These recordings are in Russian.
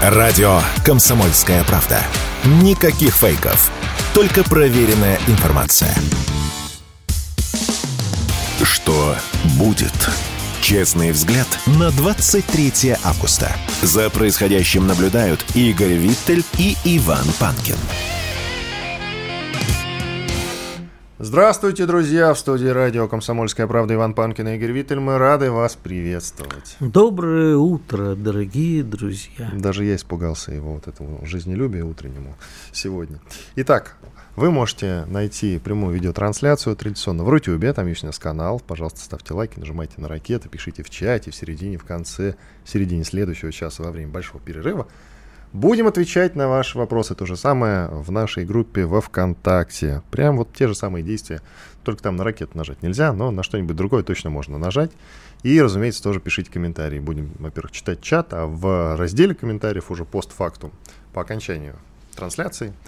Радио «Комсомольская правда». Никаких фейков. Только проверенная информация. Что будет? Честный взгляд на 23 августа. За происходящим наблюдают Игорь Виттель и Иван Панкин. Здравствуйте, друзья! В студии радио «Комсомольская правда» Иван Панкин и Игорь Виттель. Мы рады вас приветствовать. Доброе утро, дорогие друзья. Даже я испугался его вот этого жизнелюбия утреннему сегодня. Итак, вы можете найти прямую видеотрансляцию традиционно в Рутюбе, там есть у нас канал. Пожалуйста, ставьте лайки, нажимайте на ракеты, пишите в чате в середине, в конце, в середине следующего часа во время большого перерыва. Будем отвечать на ваши вопросы. То же самое в нашей группе во ВКонтакте. Прям вот те же самые действия. Только там на ракету нажать нельзя, но на что-нибудь другое точно можно нажать. И, разумеется, тоже пишите комментарии. Будем, во-первых, читать чат, а в разделе комментариев уже постфактум по окончанию трансляции –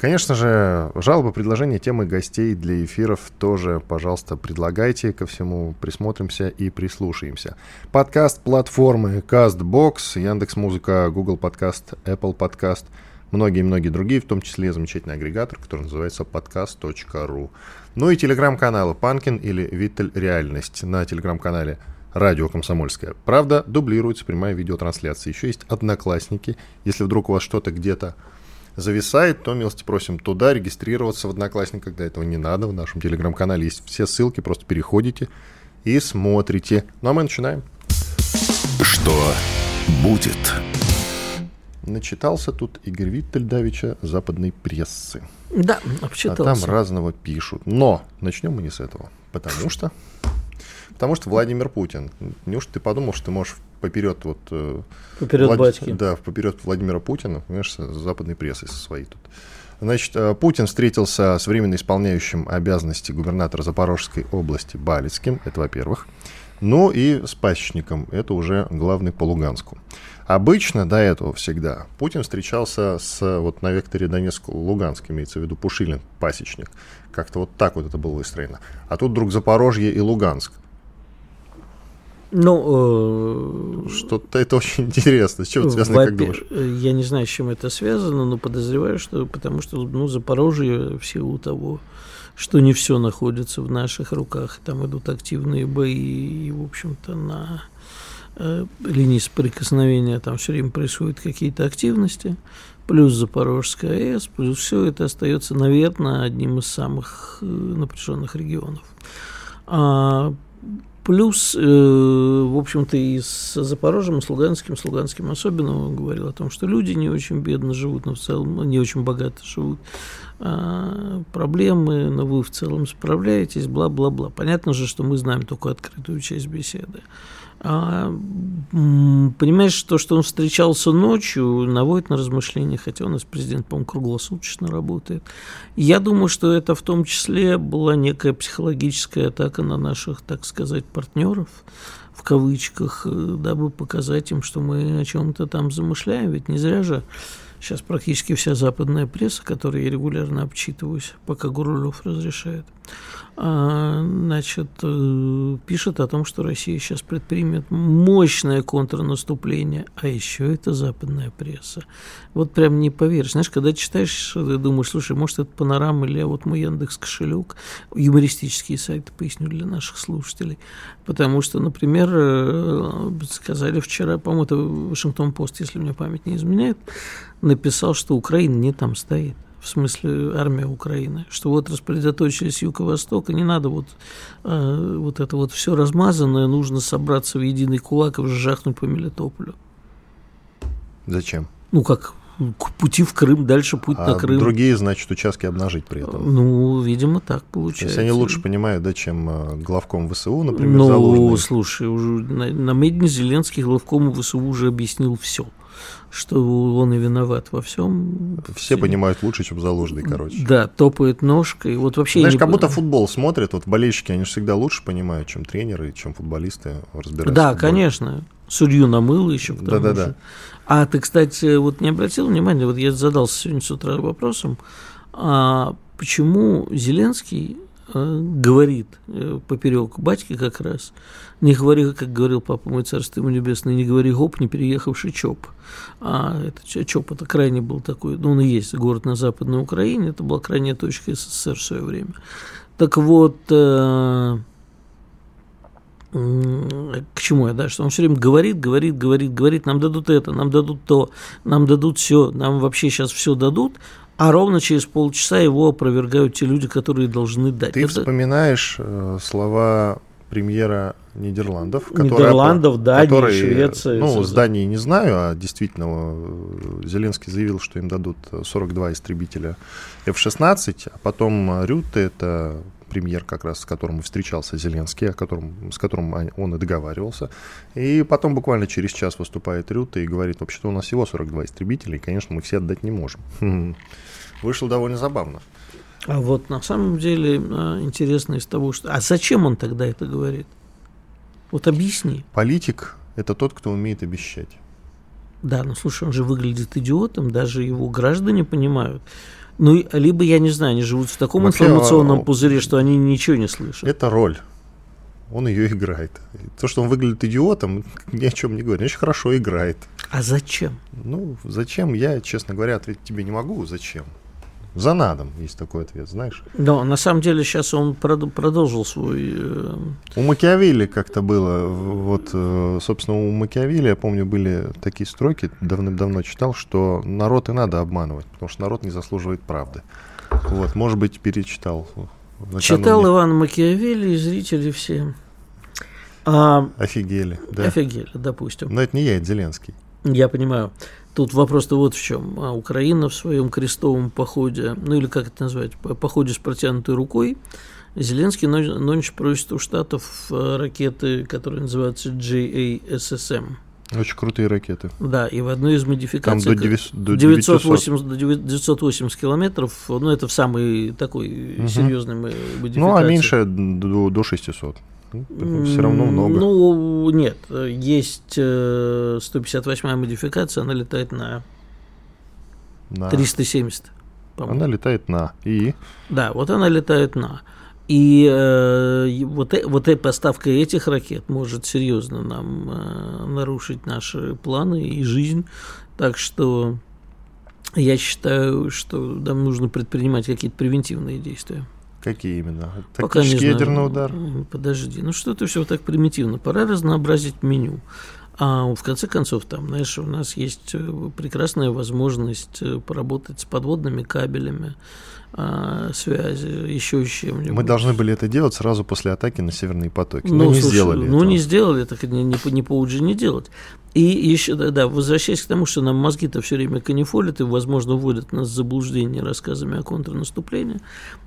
Конечно же, жалобы, предложения, темы гостей для эфиров тоже, пожалуйста, предлагайте ко всему, присмотримся и прислушаемся. Подкаст платформы CastBox, Яндекс.Музыка, Google Подкаст, Apple Подкаст, многие-многие другие, в том числе замечательный агрегатор, который называется podcast.ru. Ну и телеграм-каналы Панкин или Виттель Реальность на телеграм-канале Радио Комсомольская. Правда, дублируется прямая видеотрансляция. Еще есть Одноклассники. Если вдруг у вас что-то где-то зависает, то милости просим туда регистрироваться в Одноклассниках. Для этого не надо. В нашем телеграм-канале есть все ссылки. Просто переходите и смотрите. Ну а мы начинаем. Что будет? Начитался тут Игорь Виттель Давича западной прессы. Да, обчитался. А там разного пишут. Но начнем мы не с этого. Потому что... Потому что Владимир Путин. Неужто ты подумал, что ты можешь поперед вот... Э, поперед Влад... батьки. Да, поперед Владимира Путина, понимаешь, с западной прессой со своей тут. Значит, э, Путин встретился с временно исполняющим обязанности губернатора Запорожской области Балицким, это во-первых. Ну и с пасечником, это уже главный по Луганску. Обычно до этого всегда Путин встречался с, вот на векторе Донецк-Луганск, имеется в виду Пушилин, пасечник. Как-то вот так вот это было выстроено. А тут вдруг Запорожье и Луганск. Ну, э, что-то это очень интересно. С чем это связано, как думаешь? Я не знаю, с чем это связано, но подозреваю, что потому что ну, Запорожье в силу того, что не все находится в наших руках, там идут активные бои, и, в общем-то, на э, линии соприкосновения там все время происходят какие-то активности, плюс Запорожская АЭС, плюс все это остается, наверное, одним из самых э, напряженных регионов. А Плюс, э, в общем-то, и с Запорожьем, и с Луганским, с Луганским особенно он говорил о том, что люди не очень бедно живут, но в целом не очень богато живут. А, проблемы, но вы в целом справляетесь, бла-бла-бла. Понятно же, что мы знаем только открытую часть беседы. А, понимаешь, то, что он встречался ночью, наводит на размышления, хотя у нас президент, по-моему, круглосуточно работает. Я думаю, что это в том числе была некая психологическая атака на наших, так сказать, партнеров, в кавычках, дабы показать им, что мы о чем-то там замышляем. Ведь не зря же сейчас практически вся западная пресса, которой я регулярно обчитываюсь, пока Гурулев разрешает, значит, э, пишет о том, что Россия сейчас предпримет мощное контрнаступление, а еще это западная пресса. Вот прям не поверишь. Знаешь, когда читаешь, ты думаешь, слушай, может, это панорама или вот мой Яндекс кошелек, юмористические сайты, поясню для наших слушателей. Потому что, например, э, сказали вчера, по-моему, это Вашингтон Пост, если мне память не изменяет, написал, что Украина не там стоит в смысле армия Украины, что вот распорядочились юг и восток, и не надо вот, э, вот это вот все размазанное, нужно собраться в единый кулак и жахнуть по Мелитополю. Зачем? Ну, как к пути в Крым, дальше путь а на Крым. другие, значит, участки обнажить при этом? Ну, видимо, так получается. То есть они лучше понимают, да, чем э, главком ВСУ, например, Ну, Залужный. слушай, уже на, на Медне Зеленский главком ВСУ уже объяснил все что он и виноват во всем. Все понимают лучше, чем заложенный, короче. Да, топает ножкой. Вот вообще Знаешь, не... как будто футбол смотрят, вот болельщики, они же всегда лучше понимают, чем тренеры, чем футболисты разбираются. Да, конечно. Судью намыл еще к да, да, да. А ты, кстати, вот не обратил внимания, вот я задался сегодня с утра вопросом, а почему Зеленский говорит э, поперек батьки как раз, не говори, как говорил папа мой царство ему небесное, не говори гоп, не переехавший ЧОП. А это ЧОП, это крайне был такой, ну он и есть город на Западной Украине, это была крайняя точка СССР в свое время. Так вот, э, к чему я, да, что он все время говорит, говорит, говорит, говорит, нам дадут это, нам дадут то, нам дадут все, нам вообще сейчас все дадут, а ровно через полчаса его опровергают те люди, которые должны дать. Ты это... вспоминаешь э, слова премьера Нидерландов, Нидерландов, Дании, который, Швеции. Ну, с Данией не знаю, а действительно э, Зеленский заявил, что им дадут 42 истребителя F-16, а потом Рюте, это премьер, как раз с которым встречался Зеленский, о котором, с которым он и договаривался. И потом буквально через час выступает Рюта и говорит, вообще-то у нас всего 42 истребителя, и, конечно, мы все отдать не можем. Вышло довольно забавно. А вот на самом деле а, интересно из того, что... А зачем он тогда это говорит? Вот объясни. Политик – это тот, кто умеет обещать. Да, ну слушай, он же выглядит идиотом, даже его граждане понимают. Ну, либо, я не знаю, они живут в таком Вообще, информационном а, пузыре, что они ничего не слышат. Это роль. Он ее играет. То, что он выглядит идиотом, ни о чем не говорит. Он очень хорошо играет. А зачем? Ну, зачем, я, честно говоря, ответить тебе не могу, зачем. За надом есть такой ответ, знаешь. Да, на самом деле сейчас он продолжил свой... Э... У Макиавелли как-то было, вот, э, собственно, у Макиавелли, я помню, были такие строки, давным-давно читал, что народ и надо обманывать, потому что народ не заслуживает правды. Вот, может быть, перечитал. Читал Иван Макиавелли, и зрители все. А... Офигели, да. Офигели, допустим. Но это не я, это Зеленский. Я понимаю. Тут вопрос-то вот в чем. А Украина в своем крестовом походе, ну или как это назвать, походе с протянутой рукой, Зеленский ночь просит у Штатов э, ракеты, которые называются JASSM. Очень крутые ракеты. Да, и в одной из модификаций... Там до, 900, до 980, 980 километров, ну это в самый такой угу. серьезный модификации. Ну, а меньше до, до 600. Ну, все равно много. Ну, нет. Есть 158-я э, модификация, она летает на, на... 370. Она летает на. И? Да, вот она летает на. И э, вот, э, вот эта поставка этих ракет может серьезно нам э, нарушить наши планы и жизнь. Так что я считаю, что нам нужно предпринимать какие-то превентивные действия. Какие именно? Тактический ядерный удар? Подожди, ну что ты все так примитивно? Пора разнообразить меню. А в конце концов, там, знаешь, у нас есть э, прекрасная возможность э, поработать с подводными кабелями, а, связи, еще чем-нибудь. Мы должны были это делать сразу после атаки на северные потоки, но, но не слушай, сделали. Ну, этого. не сделали, так не, не, не по не делать. И еще, да, возвращаясь к тому, что нам мозги-то все время канифолят и, возможно, вводят нас в заблуждение рассказами о контрнаступлении,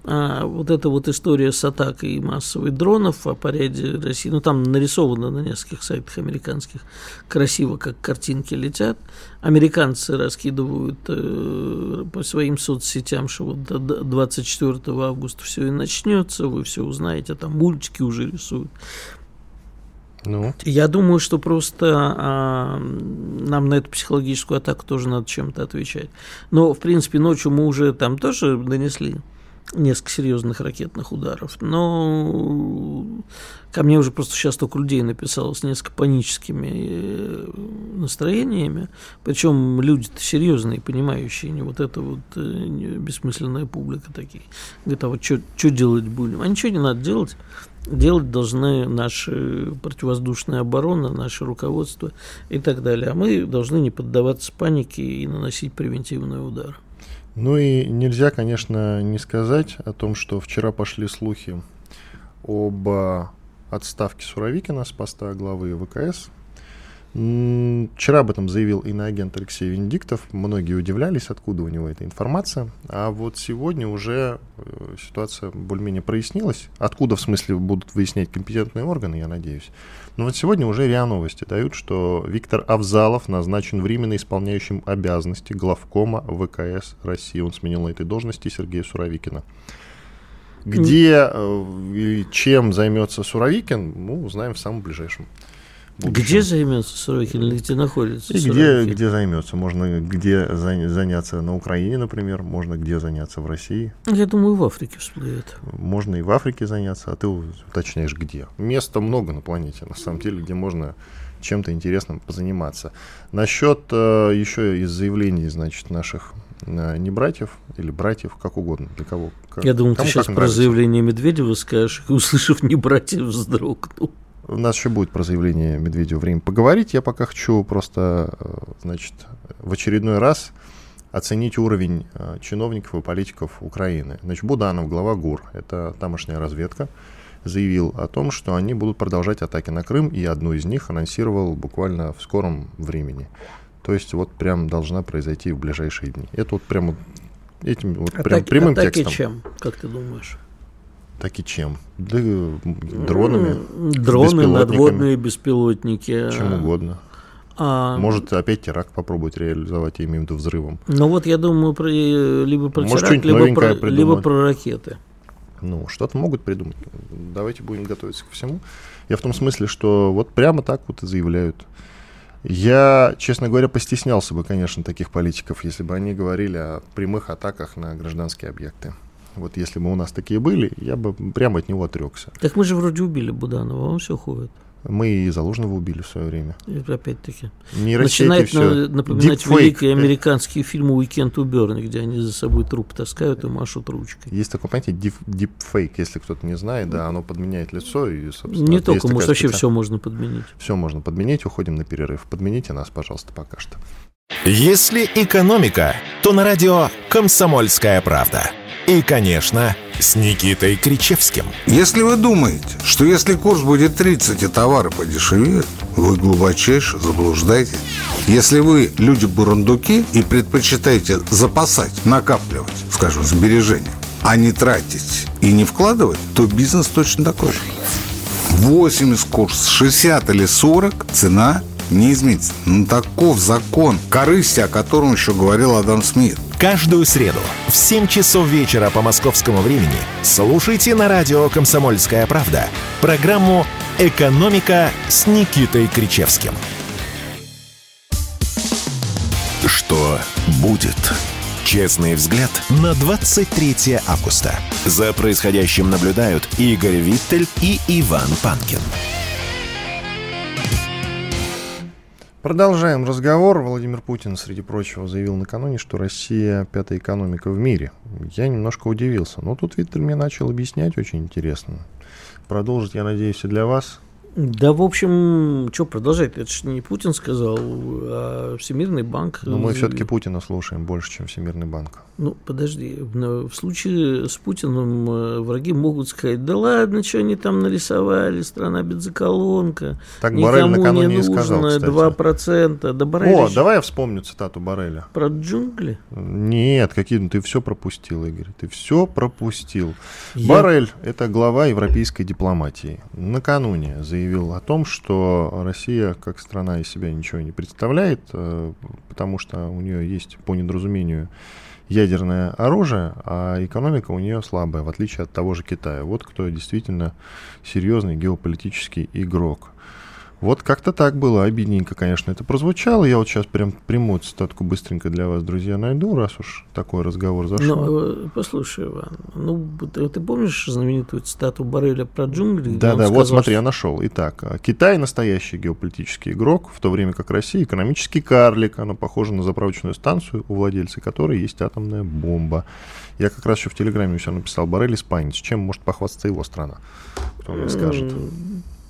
а вот эта вот история с атакой массовой дронов о поряде России, ну, там нарисовано на нескольких сайтах американских красиво, как картинки летят. Американцы раскидывают э, по своим соцсетям, что вот до 24 августа все и начнется, вы все узнаете, там мультики уже рисуют. Ну. Я думаю, что просто а, нам на эту психологическую атаку тоже надо чем-то отвечать. Но, в принципе, ночью мы уже там тоже донесли несколько серьезных ракетных ударов. Но ко мне уже просто сейчас только людей написало с несколько паническими э, настроениями. Причем люди-то серьезные, понимающие, не вот эта вот э, бессмысленная публика такие. Говорят, а вот что делать будем? А ничего не надо делать. Делать должны наши противовоздушная оборона, наше руководство и так далее. А мы должны не поддаваться панике и наносить превентивный удар. Ну и нельзя, конечно, не сказать о том, что вчера пошли слухи об отставке Суровикина с поста главы ВКС. Вчера об этом заявил иноагент Алексей Венедиктов. Многие удивлялись, откуда у него эта информация. А вот сегодня уже э, ситуация более-менее прояснилась. Откуда, в смысле, будут выяснять компетентные органы, я надеюсь. Но вот сегодня уже РИА Новости дают, что Виктор Авзалов назначен временно исполняющим обязанности главкома ВКС России. Он сменил на этой должности Сергея Суровикина. Где э, и чем займется Суровикин, ну, узнаем в самом ближайшем будущем. Где займется Сорокин или где находится И где, Сорокин? где займется? Можно где зан- заняться на Украине, например, можно где заняться в России, Я думаю, в Африке всплывет. можно и в Африке заняться, а ты уточняешь где. Места много на планете, на самом деле, где можно чем-то интересным позаниматься. Насчет э, еще из заявлений, значит, наших э, не братьев или братьев, как угодно, для кого. Как- Я думал, ты сейчас про нравится. заявление Медведева скажешь, и, услышав не братьев, вздрогнул. У нас еще будет про заявление Медведева время поговорить. Я пока хочу просто, э, значит, в очередной раз оценить уровень э, чиновников и политиков Украины. Значит, Буданов, глава ГУР, это тамошняя разведка, заявил о том, что они будут продолжать атаки на Крым, и одну из них анонсировал буквально в скором времени. То есть вот прям должна произойти в ближайшие дни. Это вот прям этим вот прям Атаки, прямым атаки текстом. чем, как ты думаешь? Так и чем? Да, дронами, Дроны, надводные беспилотники. чем угодно. А, Может опять теракт попробовать реализовать, я имею в виду взрывом. Ну вот я думаю про, э, либо про Может, теракт, либо про, либо про ракеты. Ну, что-то могут придумать. Давайте будем готовиться ко всему. Я в том смысле, что вот прямо так вот и заявляют. Я, честно говоря, постеснялся бы, конечно, таких политиков, если бы они говорили о прямых атаках на гражданские объекты. Вот если бы у нас такие были, я бы прямо от него отрекся. Так мы же вроде убили Буданова, он все ходит. Мы и Залужного убили в свое время. И опять-таки. Начинает на- напоминать Deepfake. великие американские фильмы «Уикенд у Берни», где они за собой труп таскают и машут ручкой. Есть такое понятие deep, deepfake, если кто-то не знает, да, оно подменяет лицо и, собственно, Не только, может, вообще специ- все можно подменить. Все можно подменить, уходим на перерыв. Подмените нас, пожалуйста, пока что. Если экономика, то на радио «Комсомольская правда». И, конечно, с Никитой Кричевским. Если вы думаете, что если курс будет 30 и товары подешевеют, вы глубочайше заблуждаетесь. Если вы люди-бурундуки и предпочитаете запасать, накапливать, скажем, сбережения, а не тратить и не вкладывать, то бизнес точно такой же. 80 курс, 60 или 40, цена не изменится. Ну, таков закон корысти, о котором еще говорил Адам Смит. Каждую среду в 7 часов вечера по московскому времени слушайте на радио «Комсомольская правда» программу «Экономика» с Никитой Кричевским. Что будет? Честный взгляд на 23 августа. За происходящим наблюдают Игорь Виттель и Иван Панкин. Продолжаем разговор. Владимир Путин, среди прочего, заявил накануне, что Россия пятая экономика в мире. Я немножко удивился. Но тут Виктор мне начал объяснять очень интересно. Продолжить, я надеюсь, и для вас. Да, в общем, что продолжать? Это же не Путин сказал, а Всемирный банк. Но мы заявил. все-таки Путина слушаем больше, чем Всемирный банк. Ну, подожди, в в случае с Путиным э, враги могут сказать, да ладно, что они там нарисовали, страна бензоколонка, Так Барель накануне не сказал, кстати. 2%. Да Барель О, еще давай я вспомню цитату Бареля. про джунгли. Нет, какие ну, ты все пропустил, Игорь. Ты все пропустил. Я- Барель – это глава европейской дипломатии. Накануне заявил о том, что Россия как страна из себя ничего не представляет, э, потому что у нее есть по недоразумению ядерное оружие, а экономика у нее слабая, в отличие от того же Китая. Вот кто действительно серьезный геополитический игрок. Вот как-то так было, обидненько, конечно, это прозвучало. Я вот сейчас прям прямую цитатку быстренько для вас, друзья, найду, раз уж такой разговор зашел. Ну, э, послушай, Иван, ну, ты, помнишь знаменитую цитату Барреля про джунгли? Да, да, вот сказал, смотри, что- я нашел. Итак, а, Китай настоящий геополитический игрок, в то время как Россия экономический карлик. Она похожа на заправочную станцию, у владельца которой есть атомная бомба. Я как раз еще в Телеграме у себя написал Барель испанец. Чем может похвастаться его страна? Кто мне скажет?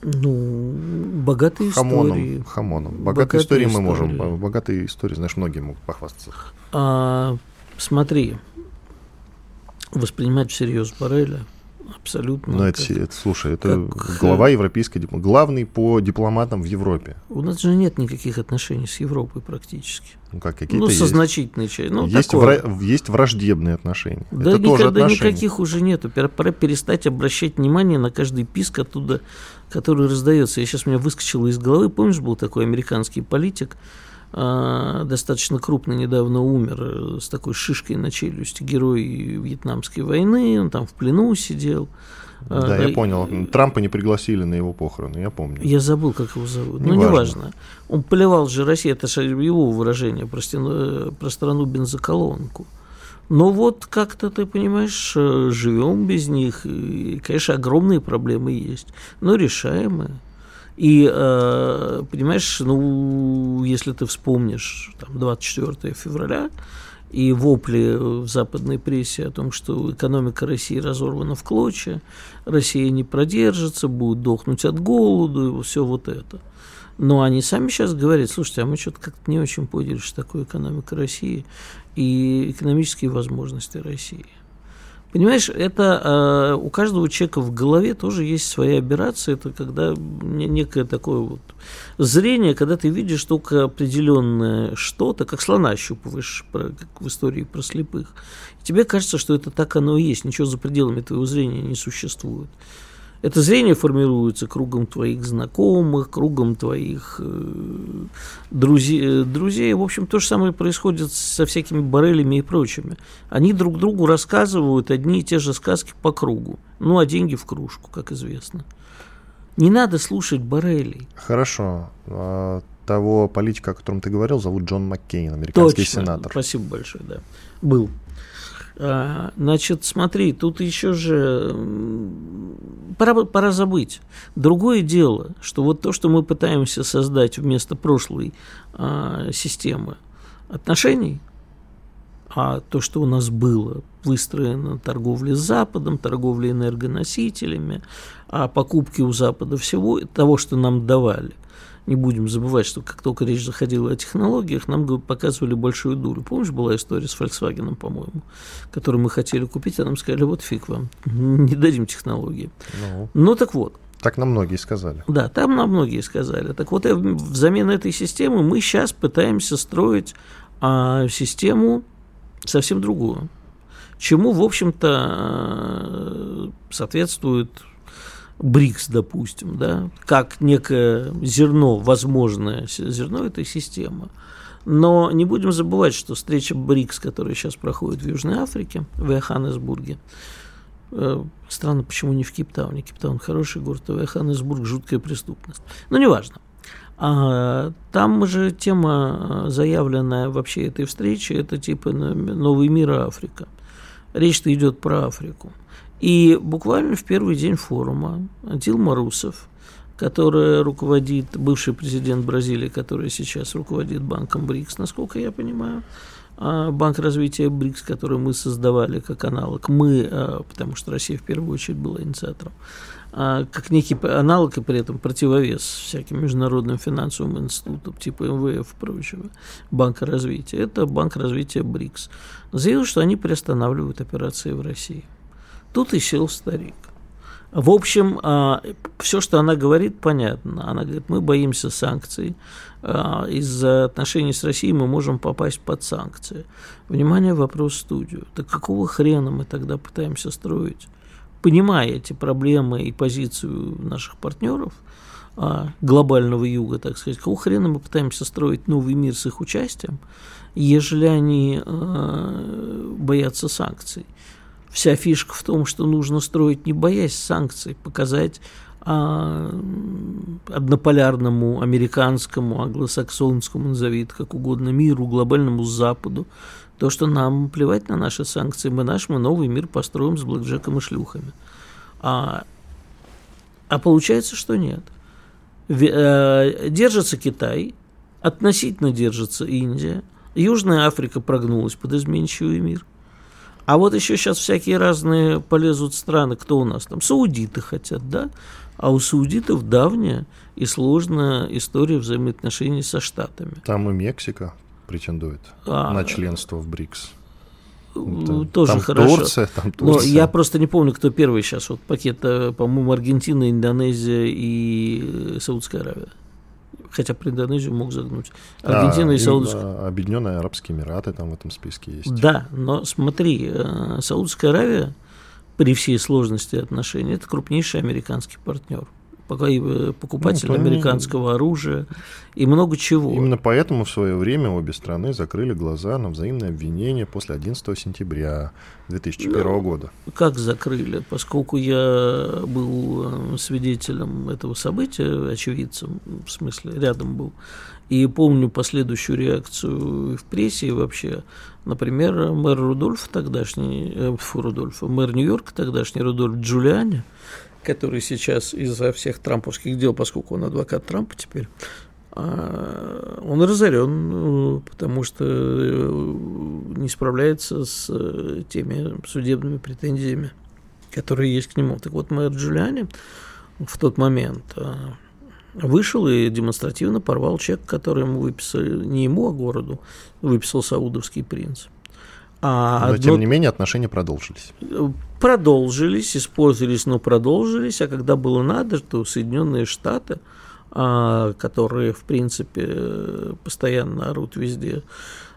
Ну, богатые истории. Хамоном. Хамоном. Богатые Богатые истории мы можем. истории. по- Богатые истории, знаешь, многие могут похвастаться. А, смотри, воспринимать всерьез Барреля абсолютно. Но это, это, слушай, это как, глава европейской дипломатии. Главный по дипломатам в Европе. У нас же нет никаких отношений с Европой практически. Ну, как какие-то Ну, со есть. значительной частью. Ну, есть, такое. вра- есть враждебные отношения. Да это тоже никогда отношения. никаких уже нету. Пора перестать обращать внимание на каждый писк оттуда, который раздается. Я сейчас у меня выскочило из головы. Помнишь, был такой американский политик, а, достаточно крупный, недавно умер, э, с такой шишкой на челюсти, герой Вьетнамской войны, он там в плену сидел. Да, я понял. Трампа не пригласили на его похороны, я помню. Я забыл, как его зовут. Не ну, важно. неважно. Он поливал же Россию, это же его выражение про, стену, про страну бензоколонку. Но вот как-то, ты понимаешь, э, живем без них. И, конечно, огромные проблемы есть, но решаемые. И, э, понимаешь, ну, если ты вспомнишь там, 24 февраля, и вопли в западной прессе о том, что экономика России разорвана в клочья, Россия не продержится, будет дохнуть от голоду, и все вот это. Но они сами сейчас говорят, слушайте, а мы что-то как-то не очень поняли, что такое экономика России и экономические возможности России. Понимаешь, это э, у каждого человека в голове тоже есть своя операция. Это когда некое такое вот зрение, когда ты видишь только определенное что-то, как слона ощупываешь, про, как в истории про слепых. И тебе кажется, что это так оно и есть, ничего за пределами твоего зрения не существует. Это зрение формируется кругом твоих знакомых, кругом твоих э, друзей, друзей. В общем, то же самое происходит со всякими барелями и прочими. Они друг другу рассказывают одни и те же сказки по кругу. Ну, а деньги в кружку, как известно. Не надо слушать барелей. Хорошо. А, того политика, о котором ты говорил, зовут Джон Маккейн, американский Точно. сенатор. Спасибо большое, да. Был. А, значит, смотри, тут еще же пора, пора забыть. Другое дело, что вот то, что мы пытаемся создать вместо прошлой а, системы отношений, а то, что у нас было, выстроено торговля с Западом, торговля энергоносителями, а покупки у Запада всего того, что нам давали. Не будем забывать, что как только речь заходила о технологиях, нам показывали большую дуру. Помнишь, была история с Volkswagen, по-моему, которую мы хотели купить, а нам сказали, вот фиг вам, не дадим технологии. Ну, Ну так вот, так нам многие сказали. да, там нам многие сказали. Так вот, э, взамен этой системы мы сейчас пытаемся строить а, систему совсем другую. Чему, в общем-то, э, соответствует БРИКС, допустим, да, как некое зерно, возможное зерно этой системы. Но не будем забывать, что встреча БРИКС, которая сейчас проходит в Южной Африке, в Йоханнесбурге, э, странно, почему не в Кейптауне. Кейптаун хороший город, а Йоханнесбург жуткая преступность. Но неважно. А, там же тема, заявленная вообще этой встречи, это типа новый мир Африка. Речь-то идет про Африку. И буквально в первый день форума Дилма Русов, который руководит, бывший президент Бразилии, который сейчас руководит банком БРИКС, насколько я понимаю, а, Банк развития БРИКС, который мы создавали как аналог, мы, а, потому что Россия в первую очередь была инициатором, а, как некий аналог и при этом противовес всяким международным финансовым институтам типа МВФ и прочего, Банка развития, это Банк развития БРИКС, заявил, что они приостанавливают операции в России. Тут и сел старик. В общем, все, что она говорит, понятно. Она говорит, мы боимся санкций. Из-за отношений с Россией мы можем попасть под санкции. Внимание, вопрос в студию. Так какого хрена мы тогда пытаемся строить? Понимая эти проблемы и позицию наших партнеров, глобального юга, так сказать, какого хрена мы пытаемся строить новый мир с их участием, ежели они боятся санкций? Вся фишка в том, что нужно строить, не боясь санкций, показать а, однополярному, американскому, англосаксонскому, назови это как угодно, миру, глобальному Западу, то, что нам плевать на наши санкции, мы наш, мы новый мир построим с блэкджеком и шлюхами. А, а получается, что нет. Э, держится Китай, относительно держится Индия, Южная Африка прогнулась под изменчивый мир. А вот еще сейчас всякие разные полезут страны. Кто у нас там? Саудиты хотят, да? А у саудитов давняя и сложная история взаимоотношений со Штатами. Там и Мексика претендует а, на членство в БРИКС. Это, тоже там хорошо. Турция, там Турция. Но я просто не помню, кто первый сейчас. Вот пакет, по-моему, Аргентина, Индонезия и Саудская Аравия хотя про Индонезию мог загнуть. Аргентина а, и Саудовская. Объединенные Арабские Эмираты там в этом списке есть. Да, но смотри, э, Саудовская Аравия при всей сложности отношений это крупнейший американский партнер. Покупатель ну, американского оружия и много чего. Именно поэтому в свое время обе страны закрыли глаза на взаимное обвинение после 11 сентября 2001 ну, года. Как закрыли? Поскольку я был свидетелем этого события, очевидцем, в смысле, рядом был, и помню последующую реакцию в прессе и вообще. Например, мэр Рудольф тогдашний, э, фу, Рудольф, мэр Нью-Йорка тогдашний Рудольф Джулиани, который сейчас из-за всех трамповских дел, поскольку он адвокат Трампа теперь, а, он разорен, э, потому что э, не справляется с э, теми судебными претензиями, которые есть к нему. Так вот, мэр Джулиани в тот момент вышел и демонстративно порвал чек, который ему выписали, не ему, а городу, выписал саудовский принц. А но, одно... тем не менее, отношения продолжились. Продолжились, использовались, но продолжились. А когда было надо, то Соединенные Штаты, а, которые, в принципе, постоянно орут везде,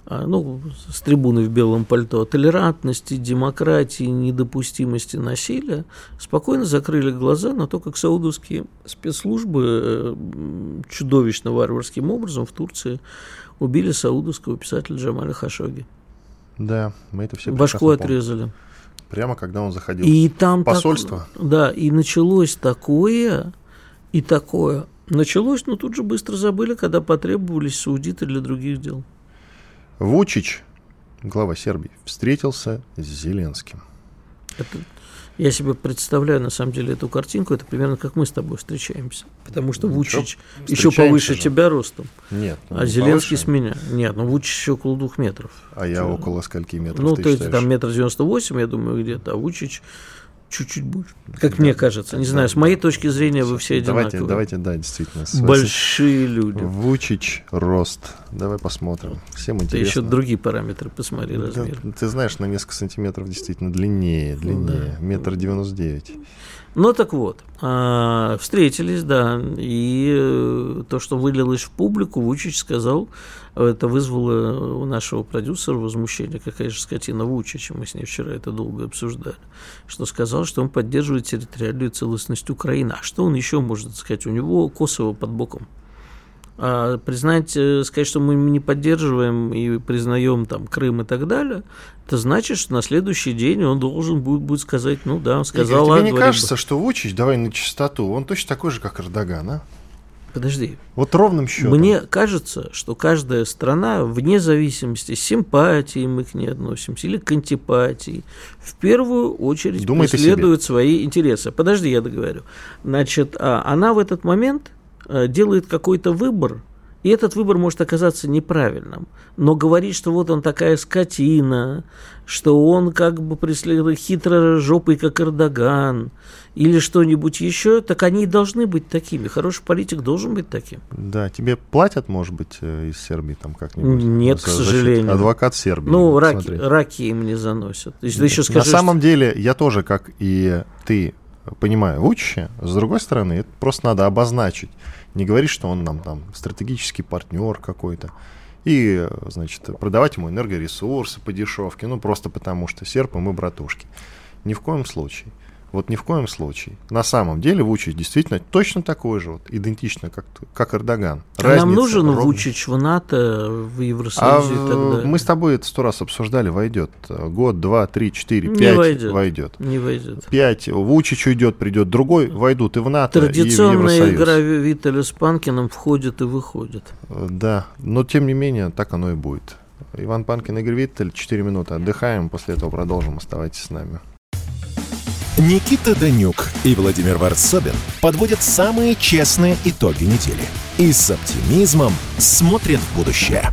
а, ну, с трибуны в белом пальто, толерантности, демократии, недопустимости насилия, спокойно закрыли глаза на то, как саудовские спецслужбы э, чудовищно варварским образом в Турции убили саудовского писателя Джамаля Хашоги. Да, мы это все Башку отрезали. Прямо когда он заходил и там посольство. Так, да, и началось такое, и такое. Началось, но тут же быстро забыли, когда потребовались саудиты для других дел. Вучич, глава Сербии, встретился с Зеленским. Это, я себе представляю, на самом деле, эту картинку. Это примерно как мы с тобой встречаемся. Потому что ну, Вучич еще повыше же. тебя ростом. Нет. Ну, а Зеленский повыше. с меня. Нет, ну Вучич еще около двух метров. А я около скольки метров? Ну, то есть там метр девяносто восемь, я думаю, где-то. А Вучич чуть-чуть больше. Как да, мне кажется. Не да, знаю, да, с моей точки зрения вы все давайте, одинаковые. Давайте, да, действительно. Большие люди. Вучич, рост. Давай посмотрим. Всем интересно. Ты еще другие параметры посмотри, размер. Да, ты знаешь, на несколько сантиметров действительно длиннее, длиннее. Да. Метр девяносто девять. Ну так вот, а, встретились, да, и э, то, что вылилось в публику, Вучич сказал, это вызвало у нашего продюсера возмущение, какая же скотина Вучич, мы с ней вчера это долго обсуждали, что сказал, что он поддерживает территориальную целостность Украины. А что он еще может сказать? У него Косово под боком. А признать, э, сказать, что мы не поддерживаем и признаем там Крым и так далее, это значит, что на следующий день он должен будет, будет сказать, ну да, он сказал... Игорь, тебе не кажется, что Вучич, давай на чистоту, он точно такой же, как Эрдоган, а? Подожди. Вот ровным счетом. Мне кажется, что каждая страна, вне зависимости, с симпатией мы к ней относимся или к антипатии, в первую очередь Думает преследует свои интересы. Подожди, я договорю. Значит, а она в этот момент делает какой-то выбор, и этот выбор может оказаться неправильным. Но говорить, что вот он такая скотина, что он как бы преследует хитро жопой, как Эрдоган, или что-нибудь еще, так они и должны быть такими. Хороший политик должен быть таким. Да, тебе платят, может быть, э, из Сербии там как-нибудь? Нет, к сожалению. Адвокат Сербии. Ну, раки, раки им не заносят. Ты еще скажешь, На самом что... деле, я тоже, как и ты, понимаю Вучича. С другой стороны, это просто надо обозначить. Не говорить, что он нам там стратегический партнер какой-то. И, значит, продавать ему энергоресурсы по дешевке, ну, просто потому что серп и мы братушки. Ни в коем случае. Вот ни в коем случае. На самом деле Вучич действительно точно такой же, вот, идентично, как, как Эрдоган. А нам нужен ровно... Вучич в НАТО, в Евросоюзе а, и так далее? Мы с тобой это сто раз обсуждали, войдет. Год, два, три, четыре, пять не войдет. войдет. Не войдет. Пять, Вучич уйдет, придет другой, войдут и в НАТО, Традиционная и в Евросоюз. игра Виталя с Панкиным входит и выходит. Да, но тем не менее так оно и будет. Иван Панкин, Игорь Виттель, 4 минуты отдыхаем, после этого продолжим, оставайтесь с нами. Никита Данюк и Владимир Варсобин подводят самые честные итоги недели и с оптимизмом смотрят в будущее.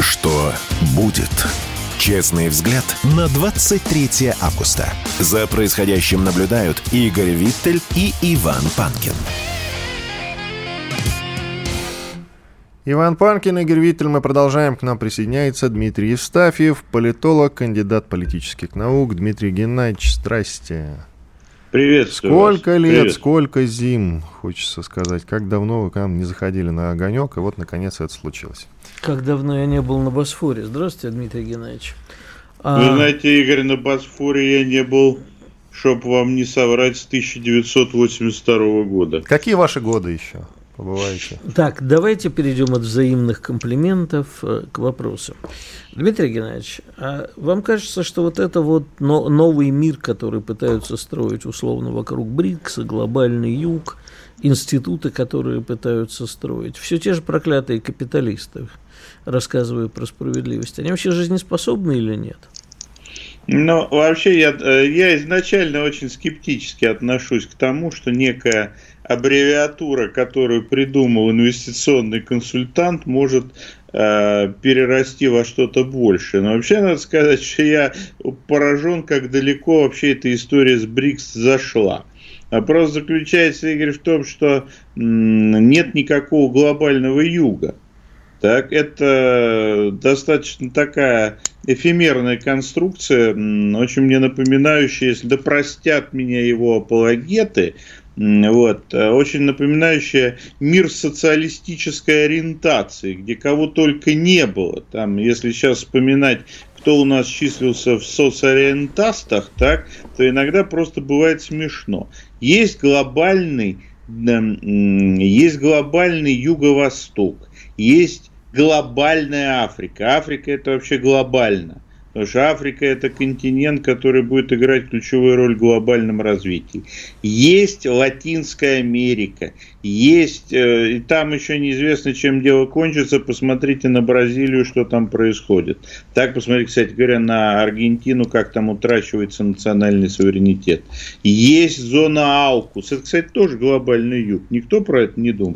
Что будет? Честный взгляд на 23 августа. За происходящим наблюдают Игорь Виттель и Иван Панкин. Иван Панкин, Игорь Виттель, мы продолжаем. К нам присоединяется Дмитрий Евстафьев, политолог, кандидат политических наук. Дмитрий Геннадьевич, здрасте. Привет. Сколько вас. лет, Привет. сколько зим, хочется сказать. Как давно вы к нам не заходили на огонек, и вот, наконец, это случилось. Как давно я не был на Босфоре. Здравствуйте, Дмитрий Геннадьевич. А... Вы знаете, Игорь, на Босфоре я не был, чтобы вам не соврать, с 1982 года. Какие ваши годы еще? Побываете. Так, давайте перейдем от взаимных комплиментов э, к вопросу. Дмитрий Геннадьевич, а вам кажется, что вот это вот новый мир, который пытаются строить условно вокруг БРИКСа, глобальный юг, институты, которые пытаются строить, все те же проклятые капиталисты, рассказывая про справедливость, они вообще жизнеспособны или нет? Ну, вообще, я, э, я изначально очень скептически отношусь к тому, что некая аббревиатура, которую придумал инвестиционный консультант, может э, перерасти во что-то большее. Но вообще надо сказать, что я поражен, как далеко вообще эта история с БРИКС зашла. Вопрос заключается, Игорь, в том, что нет никакого глобального юга. Так, это достаточно такая эфемерная конструкция, очень мне напоминающая, если да простят меня его апологеты, вот, э, очень напоминающая мир социалистической ориентации, где кого только не было. Там, если сейчас вспоминать, кто у нас числился в соцориентастах, так, то иногда просто бывает смешно. Есть глобальный, есть глобальный Юго-Восток, есть глобальная Африка. Африка это вообще глобально. Потому что Африка это континент, который будет играть ключевую роль в глобальном развитии. Есть Латинская Америка, есть, э, и там еще неизвестно, чем дело кончится. Посмотрите на Бразилию, что там происходит. Так, посмотрите, кстати говоря, на Аргентину, как там утрачивается национальный суверенитет. Есть зона Аукус. Это, кстати, тоже глобальный юг. Никто про это не думал.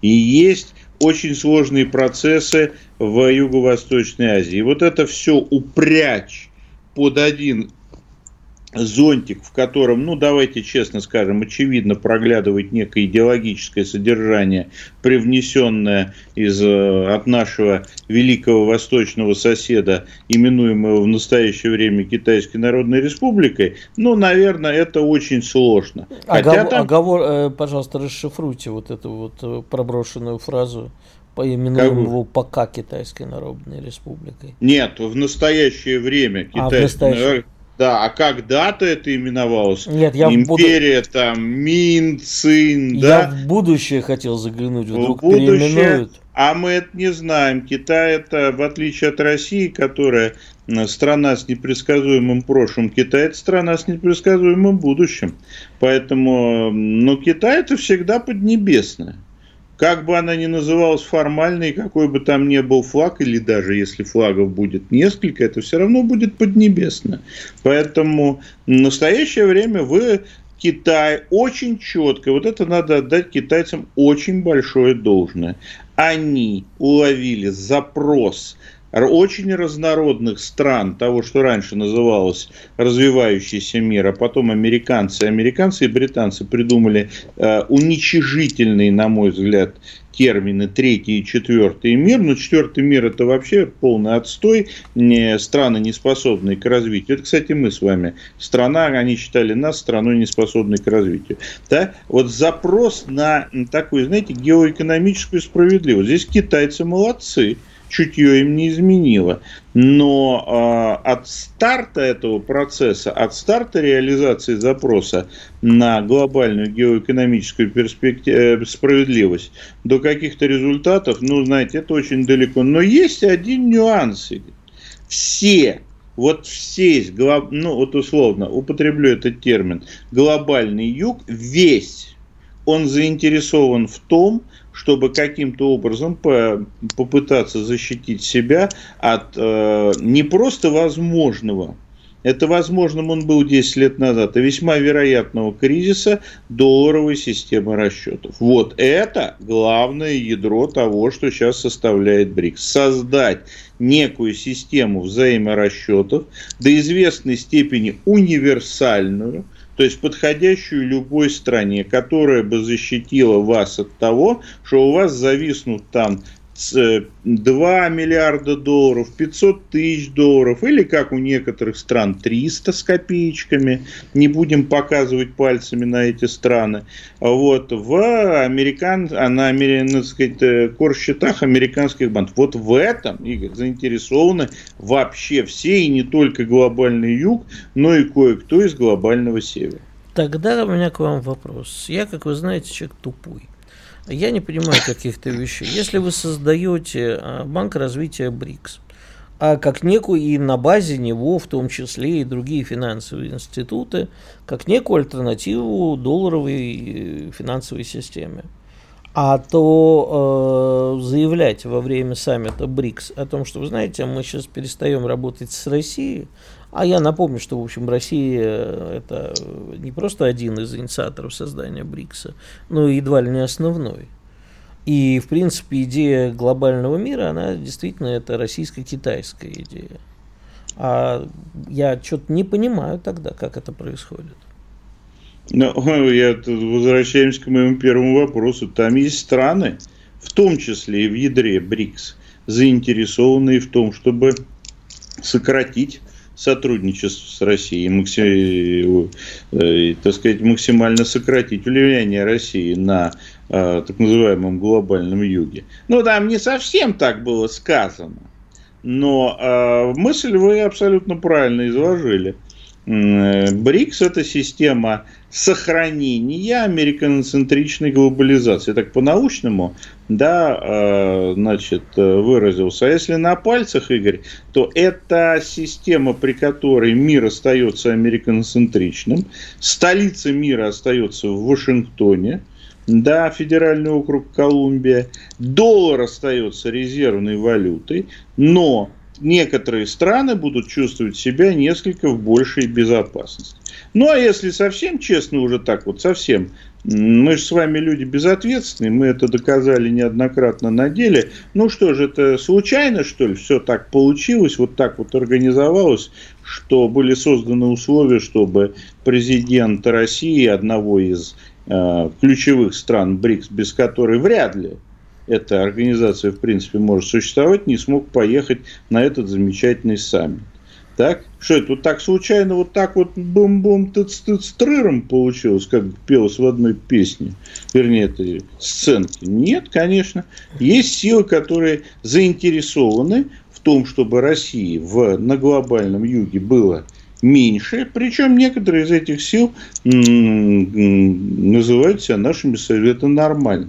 И есть очень сложные процессы в Юго-Восточной Азии. Вот это все упрячь под один зонтик, в котором, ну давайте честно скажем, очевидно проглядывает некое идеологическое содержание, привнесенное из, э, от нашего великого восточного соседа, именуемого в настоящее время Китайской Народной Республикой, ну, наверное, это очень сложно. Хотя Оговор, там... оговор, э, пожалуйста, расшифруйте вот эту вот э, проброшенную фразу поименуем его пока Китайской Народной Республикой. Нет, в настоящее время Китайская а, настоящее... Да, а когда-то это именовалось? Нет, я Империя буду... там, Мин, Цин, да? Я в будущее хотел заглянуть, вдруг в будущее, переименуют. А мы это не знаем. Китай это, в отличие от России, которая страна с непредсказуемым прошлым, Китай это страна с непредсказуемым будущим. Поэтому, ну, Китай это всегда поднебесное. Как бы она ни называлась формальной, какой бы там ни был флаг, или даже если флагов будет несколько, это все равно будет поднебесно. Поэтому в настоящее время вы Китай очень четко, вот это надо отдать китайцам очень большое должное. Они уловили запрос очень разнородных стран, того, что раньше называлось развивающийся мир, а потом американцы, американцы и британцы придумали э, уничижительные, на мой взгляд, термины третий и четвертый мир, но четвертый мир это вообще полный отстой, не, страны не способные к развитию. Это, кстати, мы с вами. Страна, они считали нас страной не способной к развитию. Да? Вот запрос на такую, знаете, геоэкономическую справедливость. Здесь китайцы молодцы чутье им не изменило. Но э, от старта этого процесса, от старта реализации запроса на глобальную геоэкономическую перспективу, э, справедливость до каких-то результатов, ну, знаете, это очень далеко. Но есть один нюанс. Все вот все ну вот условно, употреблю этот термин, глобальный юг, весь, он заинтересован в том, чтобы каким-то образом по, попытаться защитить себя от э, не просто возможного, это возможным он был 10 лет назад, а весьма вероятного кризиса долларовой системы расчетов. Вот это главное ядро того, что сейчас составляет БРИКС. Создать некую систему взаиморасчетов до известной степени универсальную – то есть подходящую любой стране, которая бы защитила вас от того, что у вас зависнут там 2 миллиарда долларов, 500 тысяч долларов, или как у некоторых стран 300 с копеечками, не будем показывать пальцами на эти страны, вот, в американ, а на, на сказать, э, корсчетах американских банков. Вот в этом, Игорь, заинтересованы вообще все, и не только глобальный юг, но и кое-кто из глобального севера. Тогда у меня к вам вопрос. Я, как вы знаете, человек тупой. Я не понимаю каких-то вещей. Если вы создаете а, банк развития БРИКС, а как некую и на базе него, в том числе и другие финансовые институты, как некую альтернативу долларовой э, финансовой системе. А то э, заявлять во время саммита БРИКС о том, что, вы знаете, мы сейчас перестаем работать с Россией, а я напомню, что, в общем, Россия э, – это не просто один из инициаторов создания БРИКСа, но и едва ли не основной. И, в принципе, идея глобального мира, она действительно это российско-китайская идея. А я что-то не понимаю тогда, как это происходит. Ну, я тут возвращаемся к моему первому вопросу. Там есть страны, в том числе и в ядре БРИКС, заинтересованные в том, чтобы сократить сотрудничество с Россией, э, так сказать, максимально сократить влияние России на э, так называемом глобальном юге. Ну, там не совсем так было сказано, но э, мысль вы абсолютно правильно изложили. БРИКС – это система сохранения американоцентричной глобализации. Так по-научному, да, э, значит, выразился. А если на пальцах, Игорь, то это система, при которой мир остается американоцентричным, столица мира остается в Вашингтоне, да, федеральный округ Колумбия, доллар остается резервной валютой, но некоторые страны будут чувствовать себя несколько в большей безопасности. Ну, а если совсем честно, уже так вот, совсем, мы же с вами люди безответственные, мы это доказали неоднократно на деле. Ну что же, это случайно, что ли, все так получилось, вот так вот организовалось, что были созданы условия, чтобы президент России, одного из э, ключевых стран БРИКС, без которой вряд ли эта организация, в принципе, может существовать, не смог поехать на этот замечательный саммит. Так? Что это вот так случайно, вот так вот бум-бум тыц тыц трыром получилось, как пелось в одной песне, вернее, этой сценке? Нет, конечно. Есть силы, которые заинтересованы в том, чтобы России в, на глобальном юге было меньше, причем некоторые из этих сил называют себя нашими советами нормально.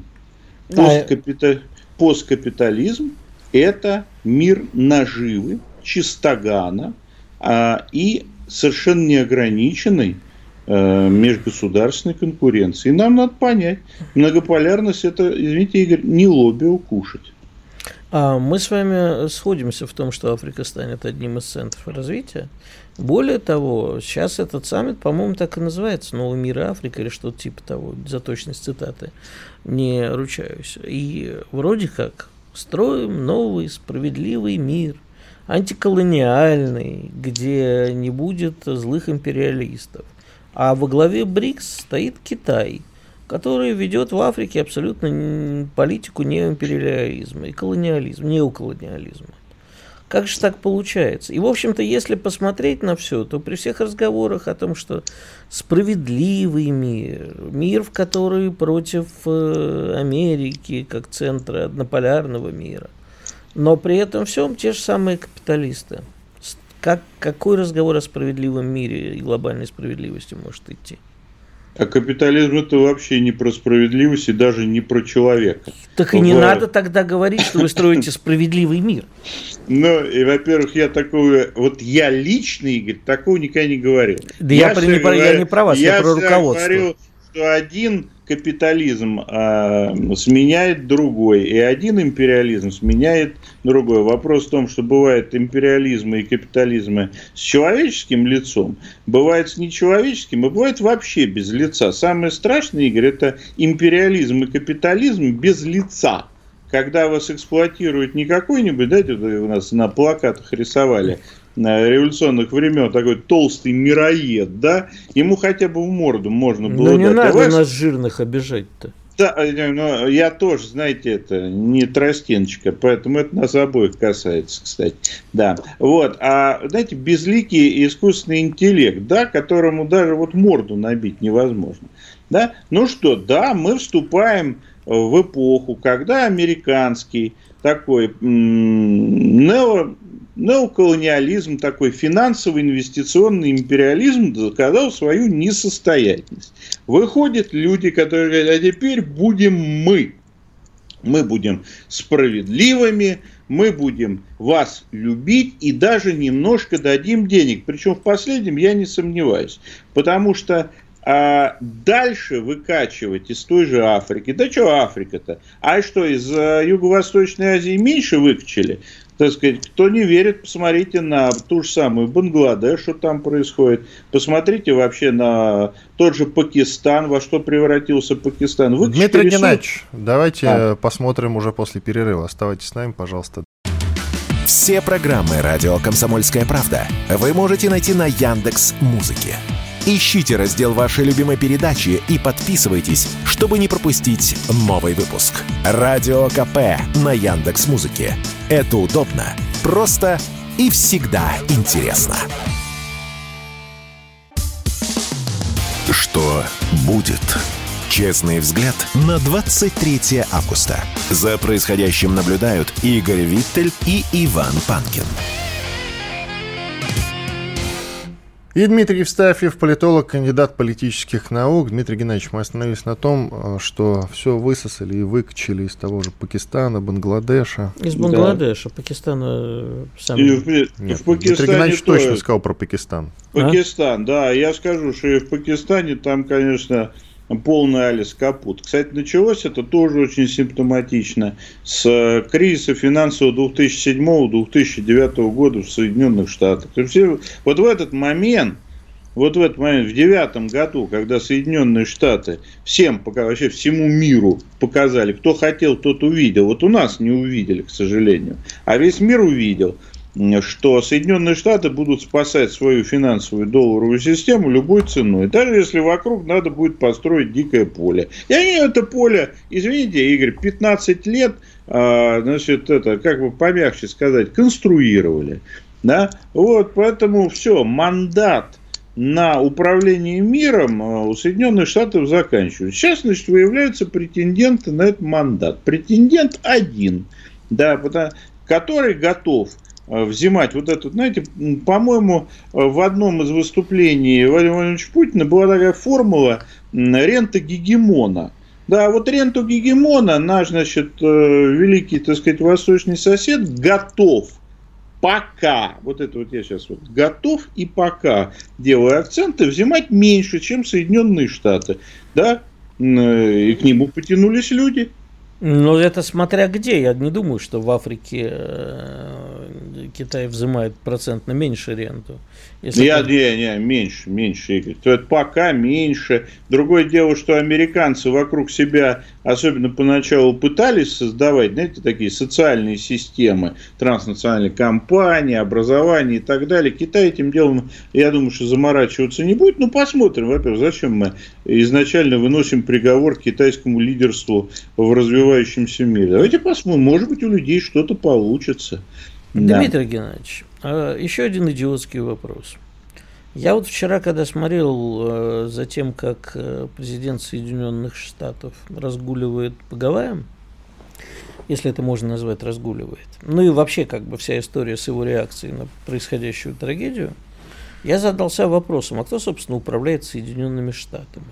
Посткапита... Посткапитализм – это мир наживы, чистогана – а, и совершенно неограниченной э, межгосударственной конкуренции. И нам надо понять, многополярность это, извините, Игорь, не лобби укушать. А мы с вами сходимся в том, что Африка станет одним из центров развития. Более того, сейчас этот саммит, по-моему, так и называется «Новый мир Африка» или что-то типа того, за точность цитаты не ручаюсь. И вроде как строим новый справедливый мир – антиколониальный, где не будет злых империалистов. А во главе БРИКС стоит Китай, который ведет в Африке абсолютно политику неимпериализма и колониализма, неоколониализма. Как же так получается? И, в общем-то, если посмотреть на все, то при всех разговорах о том, что справедливый мир, мир, в который против э, Америки, как центра однополярного мира, но при этом всем те же самые капиталисты. Как, какой разговор о справедливом мире и глобальной справедливости может идти? А капитализм это вообще не про справедливость и даже не про человека. Так и не в... надо тогда говорить, что вы строите справедливый мир. Ну, и, во-первых, я такого, вот я лично, Игорь, такого никогда не говорил. Да я, я, не, говорю, я не про вас, я, я про руководство. говорю, что один капитализм э, сменяет другой, и один империализм сменяет другой. Вопрос в том, что бывает империализмы и капитализмы с человеческим лицом, бывает с нечеловеческим, и бывает вообще без лица. Самое страшное, Игорь, это империализм и капитализм без лица. Когда вас эксплуатирует не какой-нибудь, да, у нас на плакатах рисовали, революционных времен, такой толстый мироед, да, ему хотя бы в морду можно было Ну не дать. надо Давай нас жирных обижать-то. да, э, но я тоже, знаете, это не тростиночка, поэтому это нас обоих касается, кстати. Да. Вот. А, знаете, безликий искусственный интеллект, да, которому даже вот морду набить невозможно. Да? Ну что, да, мы вступаем в эпоху, когда американский такой м, нео, неоколониализм, такой финансовый инвестиционный империализм доказал свою несостоятельность. Выходят люди, которые говорят, а теперь будем мы. Мы будем справедливыми, мы будем вас любить и даже немножко дадим денег. Причем в последнем я не сомневаюсь. Потому что а дальше выкачивать из той же Африки. Да что Африка-то? А что, из э, Юго-Восточной Азии меньше выкачали? Так сказать, кто не верит, посмотрите на ту же самую Бангладеш, что там происходит. Посмотрите вообще на тот же Пакистан, во что превратился Пакистан. Выкачали Дмитрий ресурс- Геннадьевич, давайте А. э, посмотрим уже после перерыва. Оставайтесь с нами, пожалуйста. Все программы «Радио Комсомольская правда» вы можете найти на Яндекс Музыке. Ищите раздел вашей любимой передачи и подписывайтесь, чтобы не пропустить новый выпуск. Радио КП на Яндекс Музыке. Это удобно, просто и всегда интересно. Что будет? Честный взгляд на 23 августа. За происходящим наблюдают Игорь Виттель и Иван Панкин. И Дмитрий Евстафьев, политолог, кандидат политических наук. Дмитрий Геннадьевич, мы остановились на том, э, что все высосали и выкачали из того же Пакистана, Бангладеша. Из Да. Бангладеша, Пакистана э, сам. И в, Нет, в Дмитрий Пакистане Геннадьевич тоже. точно сказал про Пакистан. Пакистан, да, я скажу, что и в Пакистане там, конечно, полный Алис Капут. Кстати, началось это тоже очень симптоматично с э, кризиса финансового 2007-2009 года в Соединенных Штатах. Есть все- вот в этот момент, вот в этот момент, в девятом году, когда Соединенные Штаты всем, пока вообще всему миру показали, кто хотел, тот увидел. Вот у нас не увидели, к сожалению. А весь мир увидел, что Соединенные Штаты будут спасать свою финансовую долларовую систему любой ценой. Даже если вокруг надо будет построить дикое поле. И они это поле, извините, Игорь, 15 лет, а, значит, это, как бы помягче сказать, конструировали. Да? Вот, поэтому все, мандат на управление миром э, у Соединенных Штатов заканчивается. Сейчас, значит, выявляются претенденты на этот мандат. Претендент один, да, который готов взимать вот этот, знаете, по-моему, э, в одном из выступлений Владимира Владимировича Путина была такая формула рента гегемона. Да, вот ренту гегемона наш, значит, э, великий, так сказать, восточный сосед готов пока, вот это вот я сейчас вот готов и пока делаю акценты, взимать меньше, чем Соединенные Штаты. Да, э, и к нему потянулись люди. Ну, это смотря где. Я не думаю, что в Африке э, Китай взимает процентно меньше ренту. Если Я, там- не, не, меньше, меньше, Игорь. То это пока меньше. Другое дело, что американцы вокруг себя, особенно поначалу, пытались создавать, знаете, такие социальные системы, транснациональные компании, образование и так далее. Китай этим делом, я думаю, что заморачиваться не будет. Ну, посмотрим. Во-первых, зачем мы изначально выносим приговор к китайскому лидерству в развивающемся мире? Давайте посмотрим. Может быть, у людей что-то получится. Да. Дмитрий Геннадьевич, а, еще один идиотский вопрос. Я вот вчера, когда смотрел э, за тем, как э, президент Соединенных Штатов разгуливает по Гавайям, если это можно назвать разгуливает, ну и вообще как бы вся история с его реакцией на происходящую трагедию, я задался вопросом, а кто, собственно, управляет Соединенными Штатами?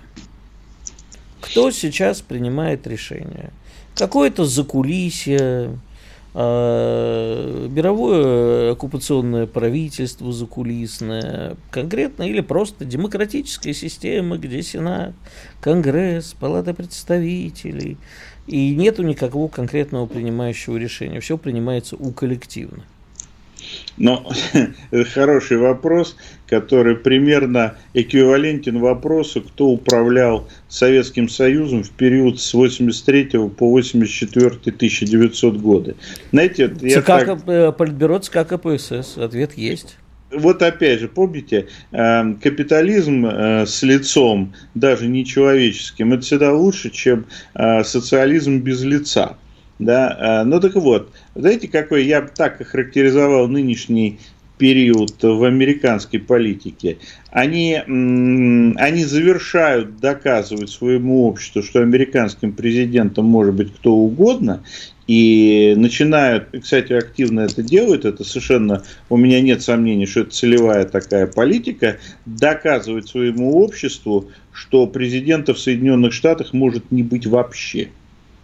Кто сейчас принимает решения? Какое-то закулисье, мировое оккупационное правительство закулисное, конкретно или просто демократическая система, где Сенат, Конгресс, Палата представителей, и нету никакого конкретного принимающего решения. Все принимается у коллективно. Но это хороший вопрос, который примерно эквивалентен вопросу, кто управлял Советским Союзом в период с 83 по 84 1900 годы. Знаете, я ЦК, так- э, Политбюро ЦК КПСС. Ответ есть. вот опять же, помните, э, капитализм э, с лицом, даже нечеловеческим, это всегда лучше, чем социализм без лица. Да? Ну так вот, знаете, какой я так охарактеризовал нынешний период в американской политике, они, они завершают доказывать своему обществу, что американским президентом может быть кто угодно, и начинают, кстати, активно это делают, это совершенно, у меня нет сомнений, что это целевая такая политика, доказывать своему обществу, что президента в Соединенных Штатах может не быть вообще.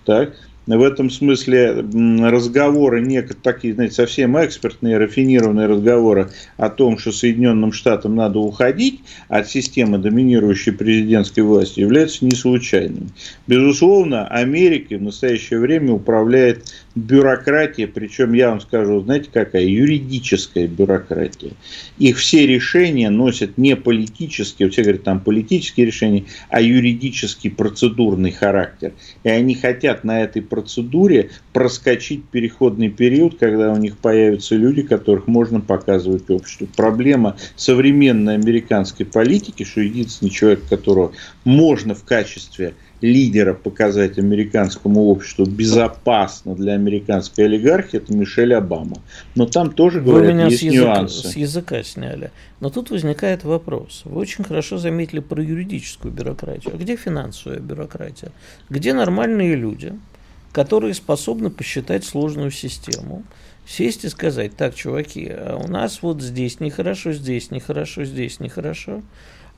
Так? В этом смысле разговоры, некоторые такие, знаете, совсем экспертные, рафинированные разговоры о том, что Соединенным Штатам надо уходить от системы доминирующей президентской власти, являются не случайными. Безусловно, Америкой в настоящее время управляет бюрократия, причем я вам скажу, знаете какая, юридическая бюрократия. Их все решения носят не политические, все говорят там политические решения, а юридический процедурный характер. И они хотят на этой процедуре проскочить переходный период, когда у них появятся люди, которых можно показывать обществу. Проблема современной американской политики, что единственный человек, которого можно в качестве лидера показать американскому обществу безопасно для американской олигархии, это Мишель Обама. Но там тоже, говорят, Вы меня есть с языка, нюансы. с языка сняли. Но тут возникает вопрос. Вы очень хорошо заметили про юридическую бюрократию. А где финансовая бюрократия? Где нормальные люди, которые способны посчитать сложную систему, сесть и сказать, так, чуваки, а у нас вот здесь нехорошо, здесь нехорошо, здесь нехорошо.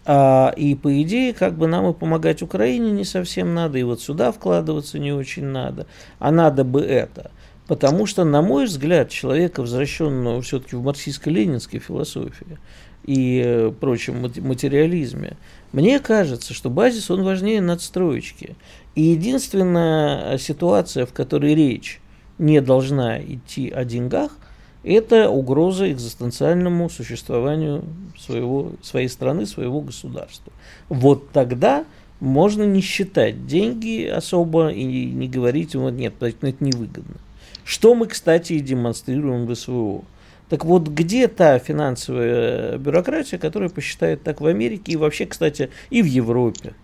А, и по идее, как бы нам и помогать Украине не совсем надо, и вот сюда вкладываться не очень надо, а надо бы это. Потому что, на мой взгляд, человека, возвращенного все-таки в марксистско-ленинской философии и э, прочем материализме, мне кажется, что базис, он важнее надстроечки. И единственная ситуация, в которой речь не должна идти о деньгах, это угроза экзистенциальному существованию своего, своей страны, своего государства. Вот тогда можно не считать деньги особо и не говорить, вот нет, это невыгодно. Что мы, кстати, и демонстрируем в СВО. Так вот, где та финансовая бюрократия, которая посчитает так в Америке и вообще, кстати, и в Европе?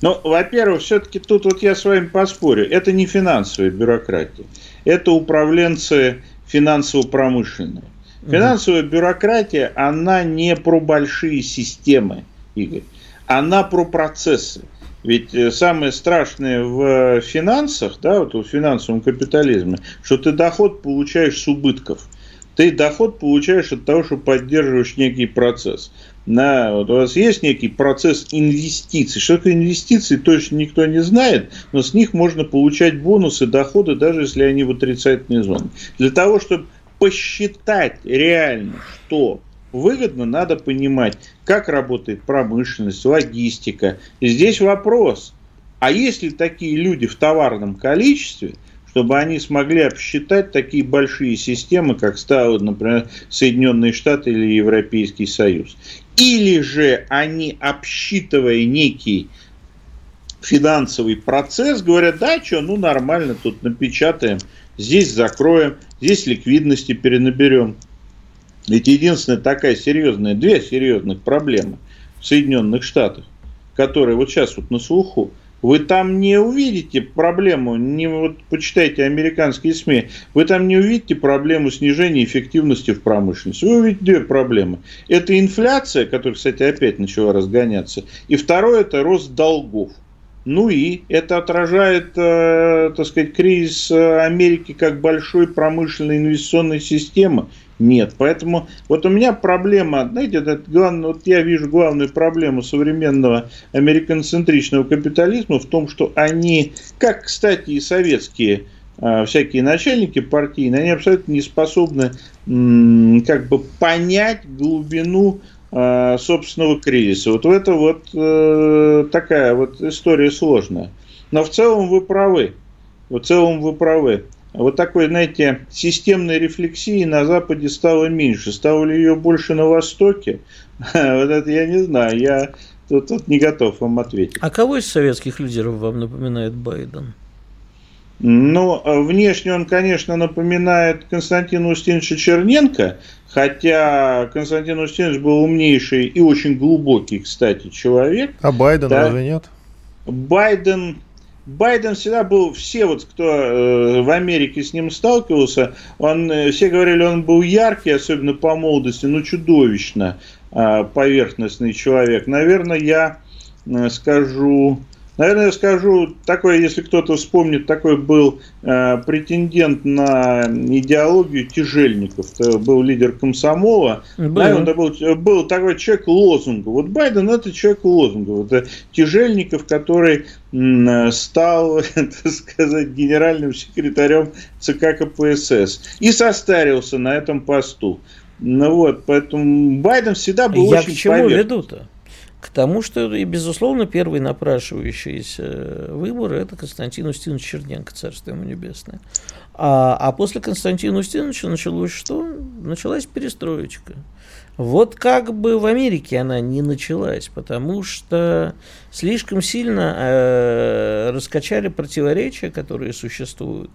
Ну, во-первых, все-таки тут вот я с вами поспорю. Это не финансовая бюрократия. Это управленцы финансово-промышленная. Финансовая бюрократия, она не про большие системы, Игорь. Она про процессы. Ведь э, самое страшное в финансах, да, вот в финансовом капитализме, что ты доход получаешь с убытков. Ты доход получаешь от того, что поддерживаешь некий процесс. На, вот у вас есть некий процесс инвестиций. Что такое инвестиции, точно никто не знает, но с них можно получать бонусы, доходы, даже если они в отрицательной зоне. Для того, чтобы посчитать реально, что выгодно, надо понимать, как работает промышленность, логистика. И здесь вопрос, а есть ли такие люди в товарном количестве, чтобы они смогли обсчитать такие большие системы, как стало, например, Соединенные Штаты или Европейский Союз. Или же они, обсчитывая некий финансовый процесс, говорят, да, что, ну нормально, тут напечатаем, здесь закроем, здесь ликвидности перенаберем. Ведь единственная такая серьезная, две серьезных проблемы в Соединенных Штатах, которые вот сейчас вот на слуху – вы там не увидите проблему, не вот почитайте американские СМИ, вы там не увидите проблему снижения эффективности в промышленности. Вы увидите две проблемы. Это инфляция, которая, кстати, опять начала разгоняться. И второе, это рост долгов. Ну и это отражает, э, так сказать, кризис э, Америки как большой промышленной инвестиционной системы. Нет. Поэтому вот у меня проблема, знаете, это главное, вот я вижу главную проблему современного американцентричного капитализма в том, что они, как, кстати, и советские э, всякие начальники партийные, они абсолютно не способны как бы понять глубину Э, собственного кризиса. Вот это вот э, такая вот история сложная. Но в целом вы правы. В целом вы правы. Вот такой, знаете, системной рефлексии на Западе стало меньше. Стало ли ее больше на Востоке? Вот это я не знаю. Я тут, тут не готов вам ответить. А кого из советских лидеров вам напоминает Байден? Э, внешне он, конечно, напоминает Константина Устиновича Черненко, хотя Константин Устинович был умнейший и очень глубокий, кстати, человек. А Байден да. разве нет? Байден, Байден всегда был, все вот, кто э, в Америке с ним сталкивался, он, э, все говорили, он был яркий, особенно по молодости, ну чудовищно э, поверхностный человек. Наверное, я э, скажу Наверное, я скажу, такой, если кто-то вспомнит, такой был э, претендент на идеологию Тяжельников. Это был лидер комсомола. Был. Наверное, был, был такой человек лозунга. Вот Байден это человек лозунга. Это Тяжельников, который стал, так сказать, генеральным секретарем ЦК КПСС и состарился на этом посту. Ну вот, поэтому Байден всегда был Я очень к чему веду-то? К тому, что, и, безусловно, первый напрашивающийся выбор – это Константин Устинович Черненко, царство ему небесное. А, а после Константина Устиновича началось что? Началась перестроечка. Вот как бы в Америке она не началась, потому что слишком сильно э, раскачали противоречия, которые существуют,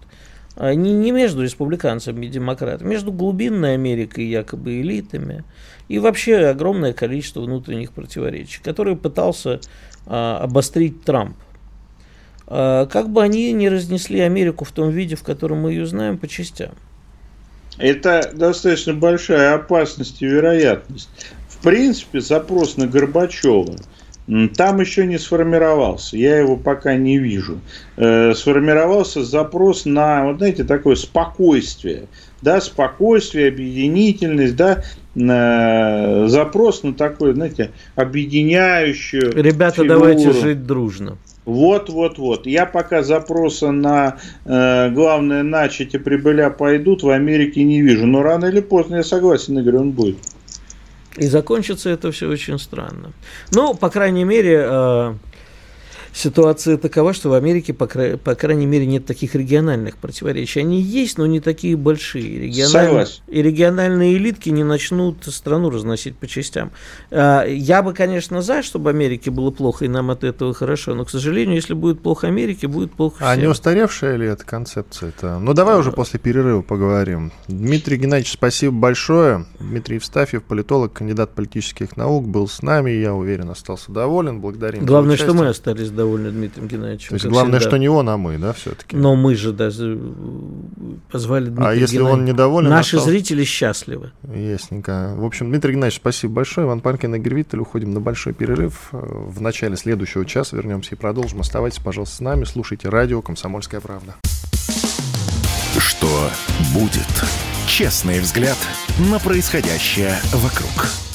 не, не между республиканцами и демократами, между глубинной Америкой, якобы элитами, и вообще огромное количество внутренних противоречий, которые пытался а, обострить Трамп. А, как бы они не разнесли Америку в том виде, в котором мы ее знаем, по частям. Это достаточно большая опасность и вероятность. В принципе, запрос на Горбачева там еще не сформировался, я его пока не вижу. Э, сформировался запрос на, вот знаете, такое спокойствие, да, спокойствие, объединительность, да, запрос на такое, знаете, объединяющую. Ребята, фигуру. давайте жить дружно. Вот, вот, вот. Я пока запроса на э, главное начать и прибыля пойдут в Америке не вижу. Но рано или поздно, я согласен, Игорь, он будет. И закончится это все очень странно. Ну, по крайней мере, э, ситуация такова, что в Америке, по, кра... по крайней мере, нет таких региональных противоречий. Они есть, но не такие большие. Региональ... И региональные элитки не начнут страну разносить по частям. А, я бы, конечно, за, чтобы Америке было плохо, и нам от этого хорошо. Но, к сожалению, если будет плохо Америке, будет плохо всем. А не устаревшая ли эта концепция-то? Ну, давай уже после перерыва поговорим. Дмитрий Геннадьевич, спасибо большое. Дмитрий Евстафьев, политолог, кандидат политических наук, был с нами. Я уверен, остался доволен. Благодарим Главное, что мы остались довольны Дмитрием Геннадьевичем. То есть главное, всегда. что не он, а мы, да, все-таки. Но мы же даже позвали Дмитрия А если он недоволен? Наши остался... зрители счастливы. Ясненько. В общем, Дмитрий Геннадьевич, спасибо большое. Иван Панкин и Гервитель. Уходим на большой перерыв. В начале следующего часа вернемся и продолжим. Оставайтесь, пожалуйста, с нами. Слушайте радио «Комсомольская правда». Что будет? Честный взгляд на происходящее вокруг.